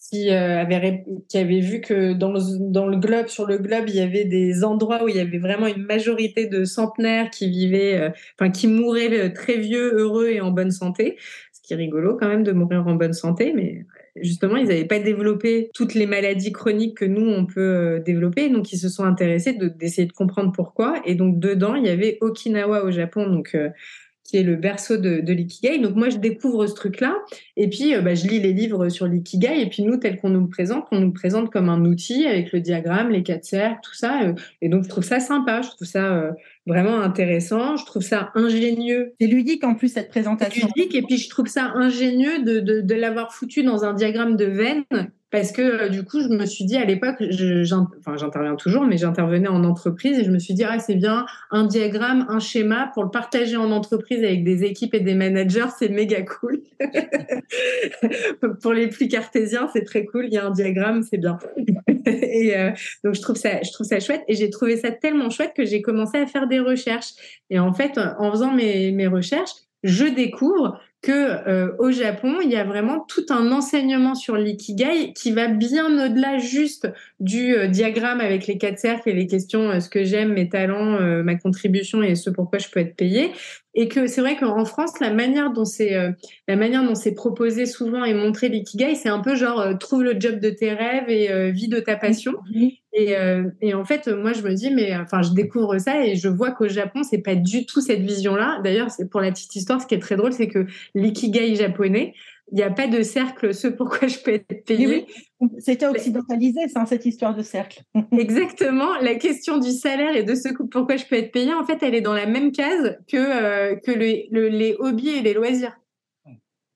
qui, euh, avait, vu que dans le, dans le globe, sur le globe, il y avait des endroits où il y avait vraiment une majorité de centenaires qui vivaient, euh, enfin qui mouraient très vieux, heureux et en bonne santé. Ce qui est rigolo quand même de mourir en bonne santé, mais justement, ils n'avaient pas développé toutes les maladies chroniques que nous, on peut euh, développer. Donc, ils se sont intéressés d'essayer de, comprendre pourquoi. Et donc, dedans, il y avait Okinawa au Japon, donc euh, qui est le berceau de, de l'ikigai. Donc moi, je découvre ce truc-là, et puis euh, bah, je lis les livres sur l'ikigai, et puis nous, tel qu'on nous le présente, on nous le présente comme un outil avec le diagramme, les quatre cercles, tout ça. Euh, et donc je trouve ça sympa, je trouve ça euh, vraiment intéressant, je trouve ça ingénieux. C'est ludique en plus cette présentation. ludique, et puis je trouve ça ingénieux de, de, de l'avoir foutu dans un diagramme de veine parce que euh, du coup, je me suis dit à l'époque, j'interviens toujours, mais j'intervenais en entreprise et je me suis dit, ah, c'est bien, un diagramme, un schéma pour le partager en entreprise avec des équipes et des managers, c'est méga cool. pour les plus cartésiens, c'est très cool, il y a un diagramme, c'est bien. et euh, donc, je trouve, ça, je trouve ça chouette et j'ai trouvé ça tellement chouette que j'ai commencé à faire des recherches. Et en fait, en faisant mes, mes recherches, je découvre que euh, au Japon, il y a vraiment tout un enseignement sur l'ikigai qui va bien au-delà juste du euh, diagramme avec les quatre cercles et les questions euh, ce que j'aime, mes talents, ma contribution et ce pourquoi je peux être payé. et que c'est vrai qu'en France, la manière dont c'est euh, la manière dont c'est proposé souvent et montré l'ikigai, c'est un peu genre euh, trouve le job de tes rêves et euh, vis de ta passion. Et, et, en fait, moi, je me dis, mais enfin, je découvre ça et je vois qu'au Japon, c'est pas du tout cette vision-là. D'ailleurs, c'est pour la petite histoire, ce qui est très drôle, c'est que l'ikigai japonais, il n'y a pas de cercle, ce pourquoi je peux être payé. C'était occidentalisé, ça, cette histoire de cercle. Exactement. La question du salaire et de ce pourquoi je peux être payé, en fait, elle est dans la même case que, euh, que les hobbies et les loisirs.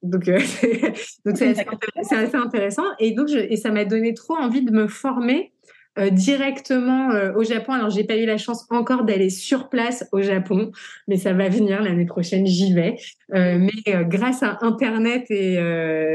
Donc, euh, c'est assez, intéressant. Et donc, et ça m'a donné trop envie de me former euh, directement euh, au Japon. Alors, j'ai pas eu la chance encore d'aller sur place au Japon, mais ça va venir l'année prochaine, j'y vais. Euh, mais grâce à Internet et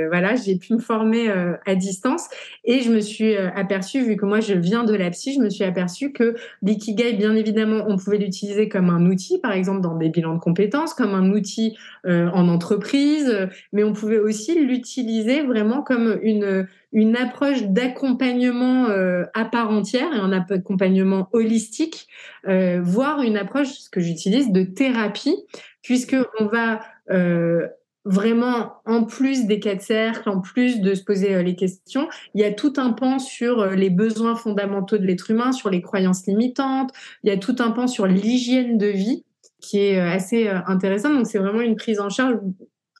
voilà, j'ai pu me former à distance et je me suis aperçue, vu que moi je viens de la psy, je me suis aperçue que l'ikigai, bien évidemment, on pouvait l'utiliser comme un outil, par exemple dans des bilans de compétences, comme un outil en entreprise, mais on pouvait aussi l'utiliser vraiment comme une une approche d'accompagnement euh, à part entière et un accompagnement holistique, euh, voire une approche, ce que j'utilise, de thérapie, puisque on va euh, vraiment, en plus des cas de cercle, en plus de se poser les questions, il y a tout un pan sur les besoins fondamentaux de l'être humain, sur les croyances limitantes, il y a tout un pan sur l'hygiène de vie qui est assez intéressant. Donc c'est vraiment une prise en charge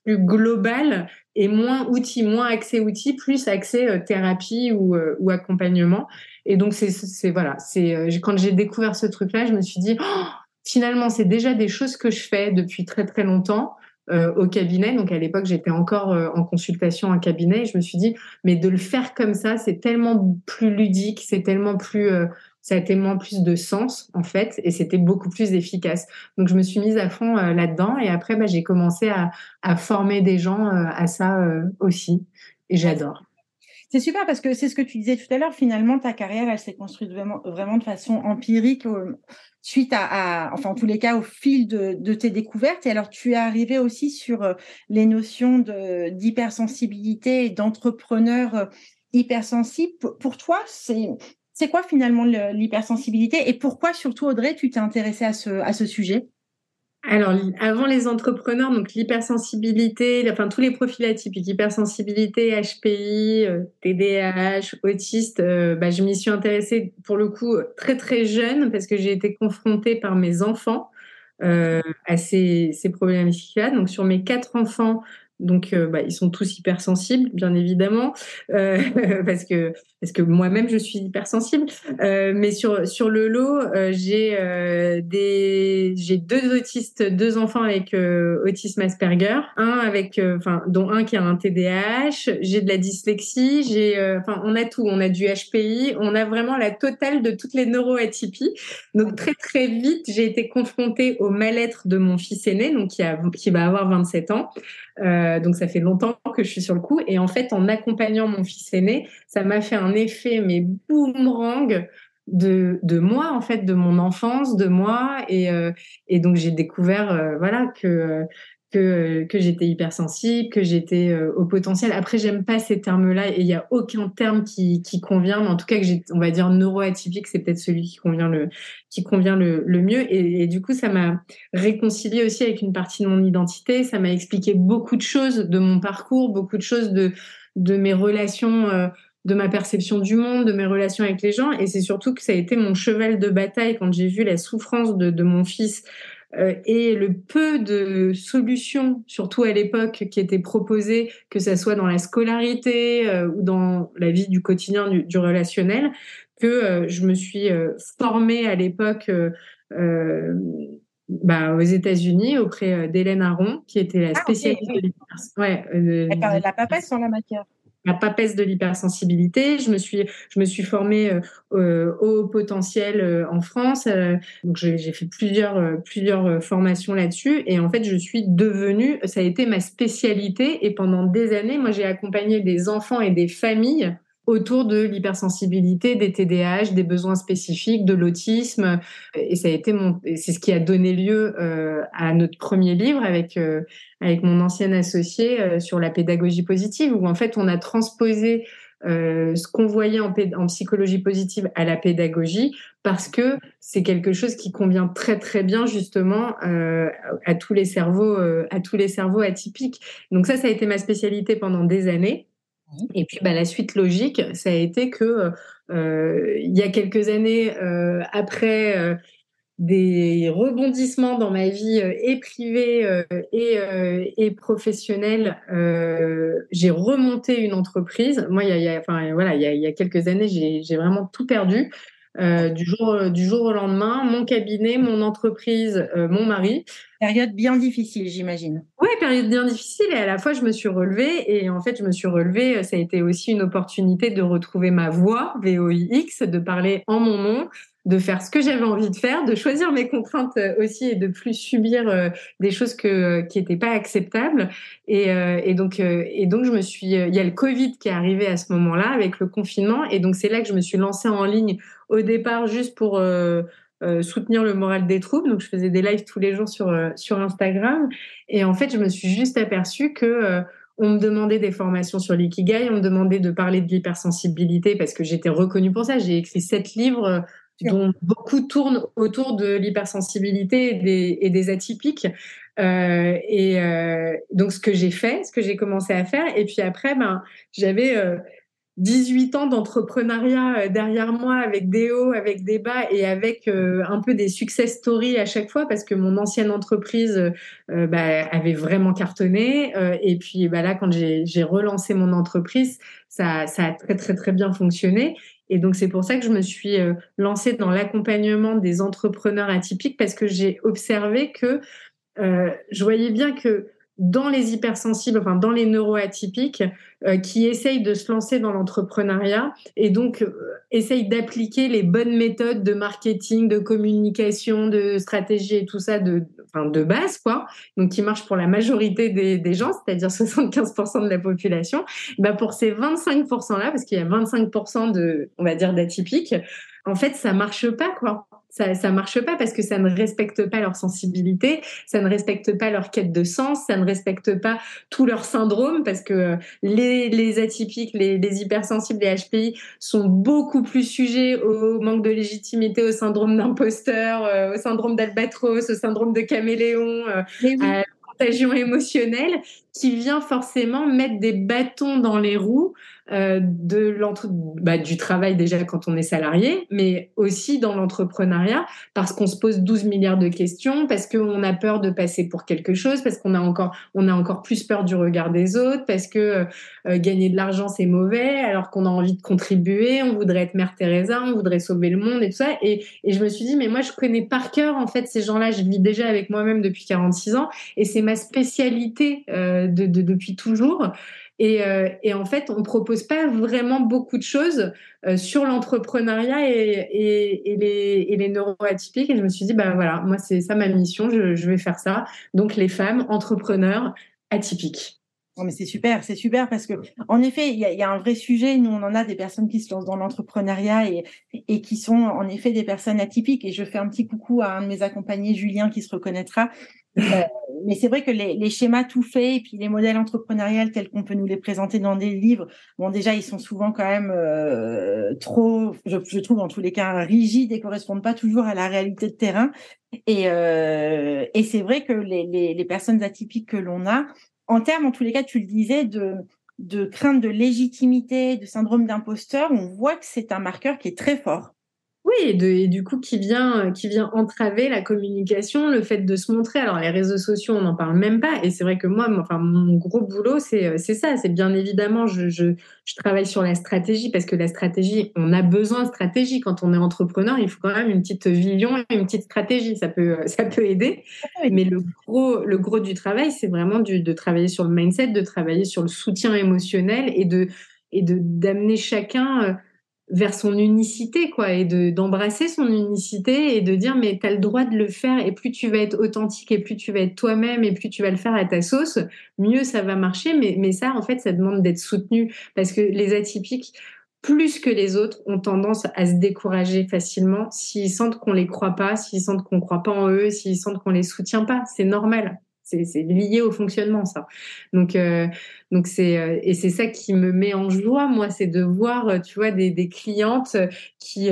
plus global et moins outils, moins accès outils, plus accès euh, thérapie ou, euh, ou, accompagnement. Et donc c'est voilà, c'est euh, quand j'ai découvert ce truc-là, je me suis dit oh, finalement c'est déjà des choses que je fais depuis très très longtemps. au cabinet. Donc à l'époque, j'étais encore en consultation en cabinet. Et je me suis dit, mais de le faire comme ça, c'est tellement plus ludique, c'est tellement plus ça a tellement plus de sens en fait et c'était beaucoup plus efficace. Donc je me suis mise à fond euh, là-dedans et après bah, j'ai commencé à, former des gens euh, à ça euh, aussi et j'adore. C'est super parce que c'est ce que tu disais tout à l'heure. Finalement, ta carrière, elle s'est construite vraiment, de façon empirique suite à, enfin en tous les cas, au fil de, de, tes découvertes. Et alors, tu es arrivé aussi sur les notions d'hypersensibilité et d'entrepreneur hypersensible. Pour toi, c'est c'est quoi finalement l'hypersensibilité et pourquoi surtout Audrey, tu t'es intéressée à ce, sujet? Alors, avant les entrepreneurs, donc l'hypersensibilité, enfin tous les profils atypiques, hypersensibilité, HPI, TDAH, euh, autiste, euh, bah, je m'y suis intéressée pour le coup très très jeune parce que j'ai été confrontée par mes enfants euh, à ces, ces problématiques-là. Donc sur mes quatre enfants, donc, bah, ils sont tous hypersensibles, bien évidemment, parce que parce que moi-même je suis hypersensible. Euh, mais sur sur le lot, euh, j'ai euh, des j'ai deux autistes, deux enfants avec autisme Asperger, un avec enfin dont un qui a un TDAH. J'ai de la dyslexie, j'ai enfin on a tout, on a du HPI, on a vraiment la totale de toutes les neuroatypies. Donc très très vite, j'ai été confrontée au mal-être de mon fils aîné, donc qui a qui va avoir 27 ans. Donc ça fait longtemps que je suis sur le coup. Et en fait, en accompagnant mon fils aîné, ça m'a fait un effet mais boomerang de, de moi en fait, de mon enfance, de moi. Et, euh, et donc j'ai découvert euh, voilà que que, que j'étais hypersensible, que j'étais euh, au potentiel. Après, j'aime pas ces termes-là et il y a aucun terme qui, qui convient, mais en tout cas que j'ai, on va dire neuroatypique, c'est peut-être celui qui convient le, qui convient le, le mieux. Et, du coup, ça m'a réconcilié aussi avec une partie de mon identité. Ça m'a expliqué beaucoup de choses de mon parcours, beaucoup de choses de, de mes relations. De ma perception du monde, de mes relations avec les gens. Et c'est surtout que ça a été mon cheval de bataille quand j'ai vu la souffrance de, de mon fils euh, et le peu de solutions, surtout à l'époque, qui étaient proposées, que ce soit dans la scolarité euh, ou dans la vie du quotidien du, relationnel, que euh, je me suis formée à l'époque bah, aux États-Unis auprès d'Hélène Aron, qui était la ah, spécialiste de ouais, la papesse en la matière la papesse de l'hypersensibilité. Je me suis, je me suis formée euh, euh, au potentiel euh, en France. donc j'ai fait plusieurs, plusieurs formations là-dessus. Et en fait, je suis devenue, ça a été ma spécialité. Et pendant des années, moi, j'ai accompagné des enfants et des familles autour de l'hypersensibilité, des TDAH, des besoins spécifiques, de l'autisme. Et ça a été mon, c'est ce qui a donné lieu euh, à notre premier livre avec euh, avec mon ancienne associé euh, sur la pédagogie positive, où en fait on a transposé ce qu'on voyait en, en, psychologie positive à la pédagogie parce que c'est quelque chose qui convient très très bien justement à tous les cerveaux à tous les cerveaux atypiques. Donc ça, ça a été ma spécialité pendant des années. Et puis bah, la suite logique, ça a été que il y a quelques années après des rebondissements dans ma vie euh, et privée euh, et, euh, et professionnelle, j'ai remonté une entreprise. Moi, il y a, enfin, voilà, il y a quelques années, j'ai vraiment tout perdu. Du, jour, du jour au lendemain, mon cabinet, mon entreprise, mon mari. Période bien difficile, j'imagine. Oui, période bien difficile et à la fois je me suis relevée et en fait je me suis relevée, ça a été aussi une opportunité de retrouver ma voix, VOIX, de parler en mon nom, de faire ce que j'avais envie de faire, de choisir mes contraintes euh, aussi et de plus subir euh, des choses que euh, qui n'étaient pas acceptables. Et, et donc et donc je me suis, il y a le Covid qui est arrivé à ce moment-là avec le confinement et donc c'est là que je me suis lancée en ligne au départ juste pour soutenir le moral des troupes. Donc je faisais des lives tous les jours sur sur Instagram et en fait je me suis juste aperçue que on me demandait des formations sur l'ikigai, on me demandait de parler de l'hypersensibilité parce que j'étais reconnue pour ça. J'ai écrit sept livres dont beaucoup tournent autour de l'hypersensibilité et des, atypiques. Euh, et euh, donc, ce que j'ai fait, ce que j'ai commencé à faire, et puis après, ben, j'avais 18 euh, ans d'entrepreneuriat derrière moi, avec des hauts, avec des bas, et avec un peu des success stories à chaque fois, parce que mon ancienne entreprise bah, avait vraiment cartonné. et puis bah, là, quand j'ai relancé mon entreprise, ça, ça a très très très bien fonctionné. Et donc, c'est pour ça que je me suis euh, lancée dans l'accompagnement des entrepreneurs atypiques parce que j'ai observé que euh, je voyais bien que dans les hypersensibles, enfin dans les neuroatypiques, euh, qui essayent de se lancer dans l'entrepreneuriat et donc euh, essayent d'appliquer les bonnes méthodes de marketing, de communication, de stratégie et tout ça de, enfin, de base, quoi. Donc qui marche pour la majorité des, des gens, c'est-à-dire 75% de la population. Bah pour ces 25% là, parce qu'il y a 25% de, on va dire, d'atypiques, en fait, ça marche pas, quoi ça ça marche pas parce que ça ne respecte pas leur sensibilité, ça ne respecte pas leur quête de sens, ça ne respecte pas tout leur syndrome parce que euh, les, les atypiques, les, les, hypersensibles, les HPI sont beaucoup plus sujets au manque de légitimité, au syndrome d'imposteur, euh, au syndrome d'albatros, au syndrome de caméléon, euh, à la contagion émotionnelle qui vient forcément mettre des bâtons dans les roues euh, de bah, du travail déjà quand on est salarié, mais aussi dans l'entrepreneuriat parce qu'on se pose 12 milliards de questions, parce qu'on a peur de passer pour quelque chose, parce qu'on a encore on a encore plus peur du regard des autres, parce que euh, gagner de l'argent c'est mauvais, alors qu'on a envie de contribuer, on voudrait être Mère Teresa, on voudrait sauver le monde et tout ça. Et, et je me suis dit mais moi je connais par cœur en fait ces gens-là, je vis déjà avec moi-même depuis 46 ans et c'est ma spécialité euh, de, de, depuis toujours. Et, euh, et, en fait, on propose pas vraiment beaucoup de choses euh, sur l'entrepreneuriat et, et, et, les, neuroatypiques. Et je me suis dit, bah voilà, moi c'est ça ma mission, je, vais faire ça. Donc les femmes entrepreneurs atypiques. Non, mais c'est super, c'est super parce que en effet, il y a, y a, un vrai sujet. Nous, on en a des personnes qui se lancent dans l'entrepreneuriat et qui sont en effet des personnes atypiques. Et je fais un petit coucou à un de mes accompagnés, Julien, qui se reconnaîtra. Euh, mais c'est vrai que les, schémas tout faits et puis les modèles entrepreneuriaux tels qu'on peut nous les présenter dans des livres, bon déjà ils sont souvent quand même euh, trop, je, trouve en tous les cas rigides et correspondent pas toujours à la réalité de terrain. Et, euh, c'est vrai que les, personnes atypiques que l'on a, en termes, en tous les cas, tu le disais, de crainte de légitimité, de syndrome d'imposteur, on voit que c'est un marqueur qui est très fort. Oui, et, du coup, qui vient, qui vient entraver la communication, le fait de se montrer. Alors, les réseaux sociaux, on n'en parle même pas. Et c'est vrai que moi, enfin, mon gros boulot, c'est ça. C'est bien évidemment, je, je, je, travaille sur la stratégie parce que la stratégie, on a besoin de stratégie. Quand on est entrepreneur, il faut quand même une petite vision, une petite stratégie. Ça peut, ça peut aider. Mais le gros, le gros du travail, c'est vraiment du, de travailler sur le mindset, de travailler sur le soutien émotionnel et de et de d'amener chacun euh, vers son unicité, quoi, et de d'embrasser son unicité et de dire mais tu as le droit de le faire et plus tu vas être authentique et plus tu vas être toi-même et plus tu vas le faire à ta sauce, mieux ça va marcher. Mais, mais ça, en fait, ça demande d'être soutenu parce que les atypiques, plus que les autres, ont tendance à se décourager facilement s'ils sentent qu'on les croit pas, s'ils sentent qu'on croit pas en eux, s'ils sentent qu'on les soutient pas. C'est normal. C'est lié au fonctionnement, ça. Donc, euh, Donc c'est et c'est ça qui me met en joie, moi, c'est de voir, tu vois, des, des clientes qui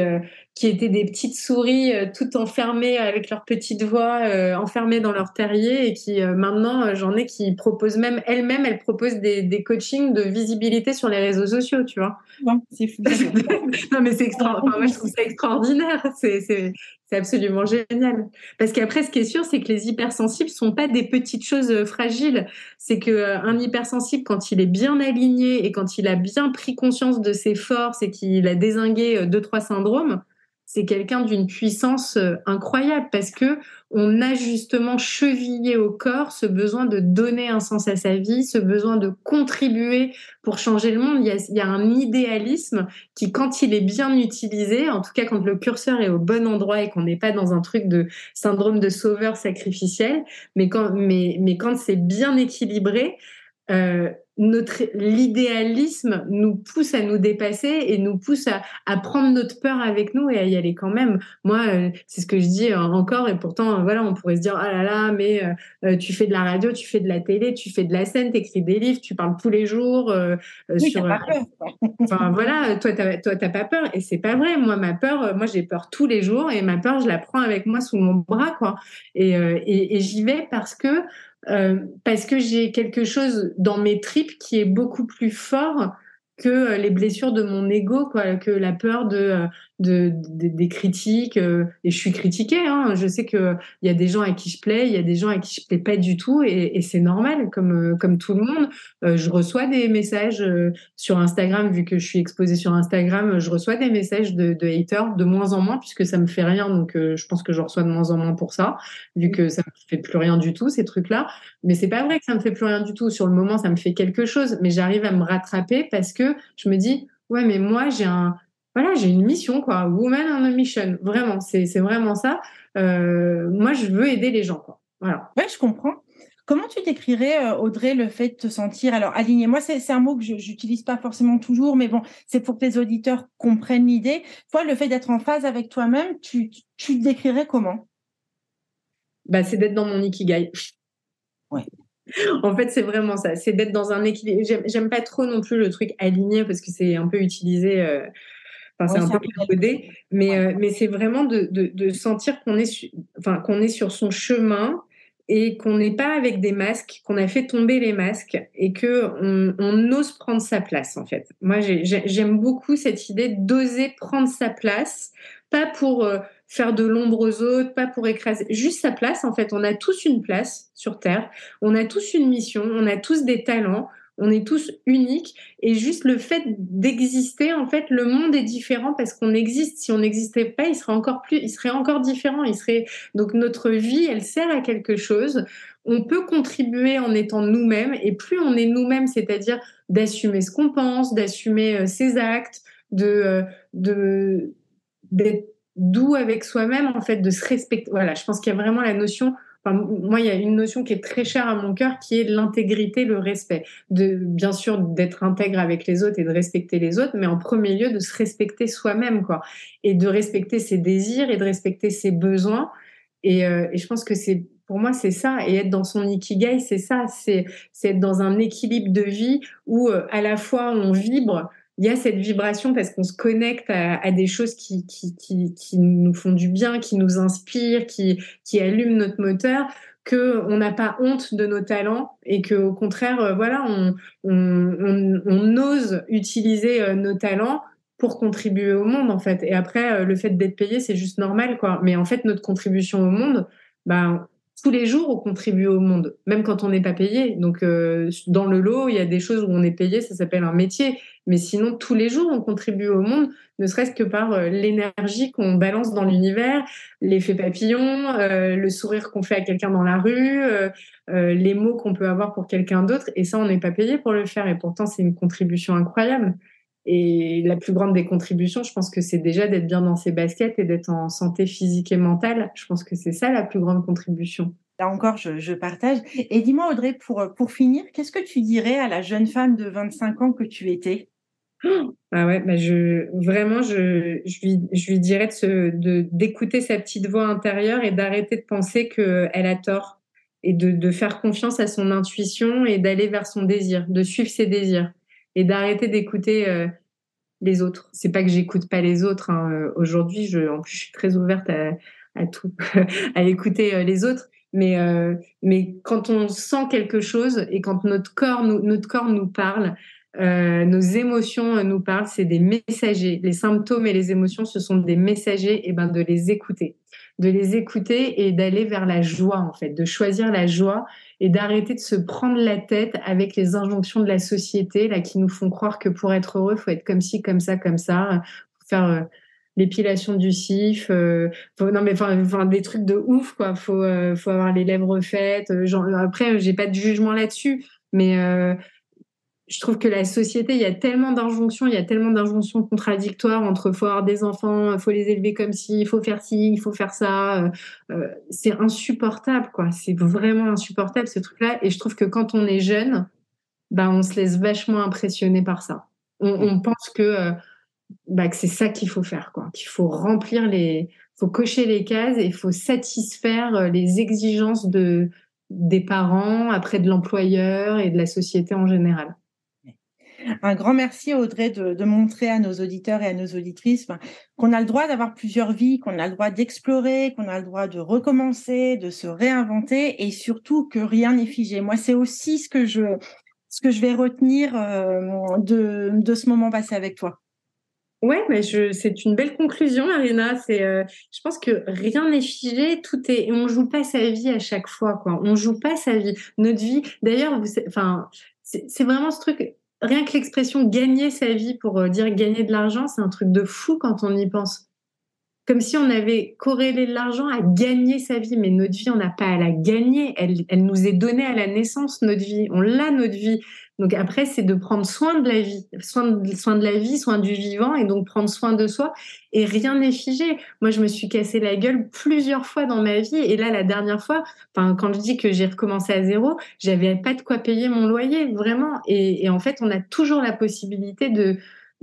qui étaient des petites souris euh, toutes enfermées avec leur petite voix, euh, enfermées dans leur terrier et qui euh, maintenant j'en ai qui proposent même elles-mêmes, elles proposent des, des coachings de visibilité sur les réseaux sociaux, tu vois. Non, c'est fou. non mais c'est extraordinaire. moi je trouve ça extraordinaire. C'est c'est c'est absolument génial. Parce qu'après, ce qui est sûr, c'est que les hypersensibles sont pas des petites choses fragiles. C'est que un hypersensible, quand il est bien aligné et quand il a bien pris conscience de ses forces et qu'il a désingué deux trois syndromes, c'est quelqu'un d'une puissance euh, incroyable parce que on a justement chevillé au corps ce besoin de donner un sens à sa vie, ce besoin de contribuer pour changer le monde. Il y a, il y a un idéalisme qui, quand il est bien utilisé, en tout cas quand le curseur est au bon endroit et qu'on n'est pas dans un truc de syndrome de sauveur sacrificiel, mais quand, mais, mais quand c'est bien équilibré, euh, notre l'idéalisme nous pousse à nous dépasser et nous pousse à, à, prendre notre peur avec nous et à y aller quand même. Moi, euh, c'est ce que je dis encore et pourtant, voilà, on pourrait se dire ah là là, mais euh, tu fais de la radio, tu fais de la télé, tu fais de la scène, tu écris des livres, tu parles tous les jours oui, sur. Pas peur. enfin voilà, toi t'as, toi t'as pas peur et c'est pas vrai. Moi, ma peur, moi j'ai peur tous les jours et ma peur, je la prends avec moi sous mon bras quoi. Et, et, et j'y vais parce que euh, parce que j'ai quelque chose dans mes tripes qui est beaucoup plus fort que euh, les blessures de mon ego, quoi, que la peur de, euh, de, des critiques. Euh, et je suis critiquée. Hein. Je sais que il y a des gens à qui je plais, il y a des gens à qui je plais pas du tout, et, et c'est normal, comme comme tout le monde. je reçois des messages sur Instagram, vu que je suis exposée sur Instagram, je reçois des messages de, de haters de moins en moins, puisque ça me fait rien. Donc je pense que je reçois de moins en moins pour ça, vu que ça me fait plus rien du tout ces trucs-là. Mais c'est pas vrai que ça me fait plus rien du tout. Sur le moment, ça me fait quelque chose, mais j'arrive à me rattraper parce que je me dis, ouais, mais moi, j'ai un, voilà, j'ai une mission, quoi. Woman on a mission. Vraiment, c'est, vraiment ça. Euh, moi, je veux aider les gens, quoi. Voilà. Ouais, je comprends. Comment tu décrirais, euh, Audrey, le fait de te sentir alors aligné Moi, c'est, c'est un mot que je n'utilise pas forcément toujours, mais bon, c'est pour que les auditeurs comprennent l'idée. Toi, le fait d'être en phase avec toi-même, tu, tu te décrirais comment? Bah, C'est d'être dans mon ikigai. Ouais en fait, c'est vraiment ça. C'est d'être dans un équilibre. J'aime pas trop non plus le truc aligné parce que c'est un peu utilisé. Euh, enfin, c'est un peu codé, mais euh, mais c'est vraiment de, de, de sentir qu'on est, enfin qu'on est sur son chemin et qu'on n'est pas avec des masques, qu'on a fait tomber les masques et que on, on ose prendre sa place en fait. Moi, j'aime beaucoup cette idée d'oser prendre sa place, pas pour euh, faire de l'ombre aux autres, pas pour écraser, juste sa place. En fait, on a tous une place sur Terre, on a tous une mission, on a tous des talents, on est tous uniques et juste le fait d'exister, en fait, le monde est différent parce qu'on existe. Si on n'existait pas, il serait encore plus, il serait encore différent. Il serait donc notre vie, elle sert à quelque chose. On peut contribuer en étant nous-mêmes et plus on est nous-mêmes, c'est-à-dire d'assumer ce qu'on pense, d'assumer euh, ses actes, de euh, de d'être doux avec soi-même, en fait, de se respecter. Voilà, je pense qu'il y a vraiment la notion. Enfin, moi, il y a une notion qui est très chère à mon cœur, qui est l'intégrité, le respect. De, bien sûr, d'être intègre avec les autres et de respecter les autres, mais en premier lieu, de se respecter soi-même, quoi. Et de respecter ses désirs et de respecter ses besoins. Et, euh, et je pense que c'est pour moi, c'est ça. Et être dans son ikigai, c'est ça. C'est être dans un équilibre de vie où euh, à la fois on vibre il y a cette vibration parce qu'on se connecte à, des choses qui, qui, qui, nous font du bien, qui nous inspirent, qui, qui allument notre moteur, que on n'a pas honte de nos talents et que au contraire, euh, voilà, on, on, on, on, ose utiliser euh, nos talents pour contribuer au monde en fait. Et après, euh, le fait d'être payé, c'est juste normal quoi. Mais en fait, notre contribution au monde, bah tous les jours, on contribue au monde, même quand on n'est pas payé. Donc, dans le lot, il y a des choses où on est payé, ça s'appelle un métier. Mais sinon, tous les jours, on contribue au monde, ne serait-ce que par euh, l'énergie qu'on balance dans l'univers, l'effet papillon, euh, le sourire qu'on fait à quelqu'un dans la rue, euh, les mots qu'on peut avoir pour quelqu'un d'autre. Et ça, on n'est pas payé pour le faire. Et pourtant, c'est une contribution incroyable. Et la plus grande des contributions, je pense que c'est déjà d'être bien dans ses baskets et d'être en santé physique et mentale. Je pense que c'est ça la plus grande contribution. Là encore, je, je partage. Et dis-moi, Audrey, pour, pour finir, qu'est-ce que tu dirais à la jeune femme de 25 ans que tu étais? Ah ouais, bah je vraiment je, je lui je lui dirais de d'écouter sa petite voix intérieure et d'arrêter de penser que elle a tort et de, de faire confiance à son intuition et d'aller vers son désir, de suivre ses désirs et d'arrêter d'écouter euh, les autres. C'est pas que j'écoute pas les autres. Hein. Euh, aujourd'hui, je, en plus, je suis très ouverte à, tout, à écouter euh, les autres. Mais, mais quand on sent quelque chose et quand notre corps nous, notre corps nous parle, nos émotions nous parlent, c'est des messagers. Les symptômes et les émotions, ce sont des messagers, et ben de les écouter, de les écouter et d'aller vers la joie en fait, de choisir la joie et d'arrêter de se prendre la tête avec les injonctions de la société là qui nous font croire que pour être heureux, faut être comme ci, comme ça, comme ça, faut faire euh, l'épilation du cif, euh, non mais enfin, des trucs de ouf quoi. Faut faut avoir les lèvres faites. Genre, après, j'ai pas de jugement là-dessus, mais je trouve que la société, il y a tellement d'injonctions, il y a tellement d'injonctions contradictoires entre faut avoir des enfants, faut les élever comme si, il faut faire ci, il faut faire ça. Euh, euh, c'est insupportable, quoi. C'est vraiment insupportable ce truc-là. Et je trouve que quand on est jeune, bah, on se laisse vachement impressionner par ça. On, pense que, euh, bah, que c'est ça qu'il faut faire, quoi. Qu'il faut remplir les, faut cocher les cases et il faut satisfaire les exigences de des parents, après de l'employeur et de la société en général. Un grand merci Audrey de, montrer à nos auditeurs et à nos auditrices ben, qu'on a le droit d'avoir plusieurs vies, qu'on a le droit d'explorer, qu'on a le droit de recommencer, de se réinventer et surtout que rien n'est figé. Moi, c'est aussi ce que je ce que je vais retenir euh, de, de ce moment passé avec toi. Ouais, mais c'est une belle conclusion, Marina. C'est, euh, je pense que rien n'est figé, tout est, on joue pas sa vie à chaque fois, quoi. On joue pas sa vie, notre vie. D'ailleurs, enfin, c'est vraiment ce truc rien que l'expression gagner sa vie pour euh, dire gagner de l'argent, c'est un truc de fou quand on y pense. Comme si on avait corrélé l'argent à gagner sa vie, mais notre vie, on n'a pas à la gagner. Elle, elle nous est donnée à la naissance, notre vie. On l'a, notre vie. Donc après, c'est de prendre soin de la vie, soin de, la vie, soin du vivant, et donc prendre soin de soi. Et rien n'est figé. Moi, je me suis cassé la gueule plusieurs fois dans ma vie, et là, la dernière fois, quand je dis que j'ai recommencé à zéro, j'avais pas de quoi payer mon loyer, vraiment. Et en fait, on a toujours la possibilité de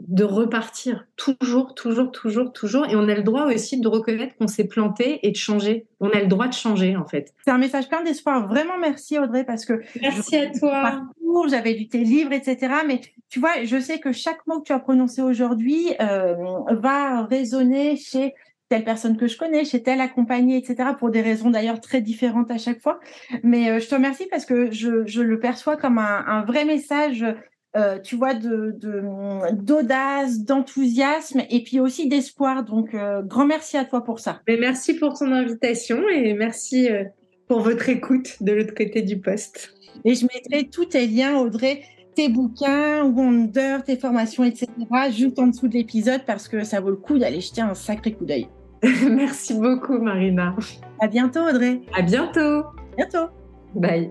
de repartir toujours, toujours, toujours, toujours. Et on a le droit aussi de reconnaître qu'on s'est planté et de changer. On a le droit de changer, en fait. C'est un message plein d'espoir. Vraiment merci, Audrey, parce que. Merci à toi. J'avais lu tes livres, etc. Mais tu vois, je sais que chaque mot que tu as prononcé aujourd'hui euh, va résonner chez telle personne que je connais, chez telle accompagnée, etc., pour des raisons d'ailleurs très différentes à chaque fois. Mais euh, je te remercie parce que je, le perçois comme un, un vrai message euh, tu vois, de, d'audace, d'enthousiasme et puis aussi d'espoir. Donc, euh, grand merci à toi pour ça. Mais merci pour ton invitation et merci euh, pour votre écoute de l'autre côté du poste. Et je mettrai tous tes liens, Audrey, tes bouquins, Wonder, tes formations, etc., juste en dessous de l'épisode parce que ça vaut le coup d'aller jeter un sacré coup d'œil. merci beaucoup, Marina. À bientôt, Audrey. À bientôt. Bientôt. Bye.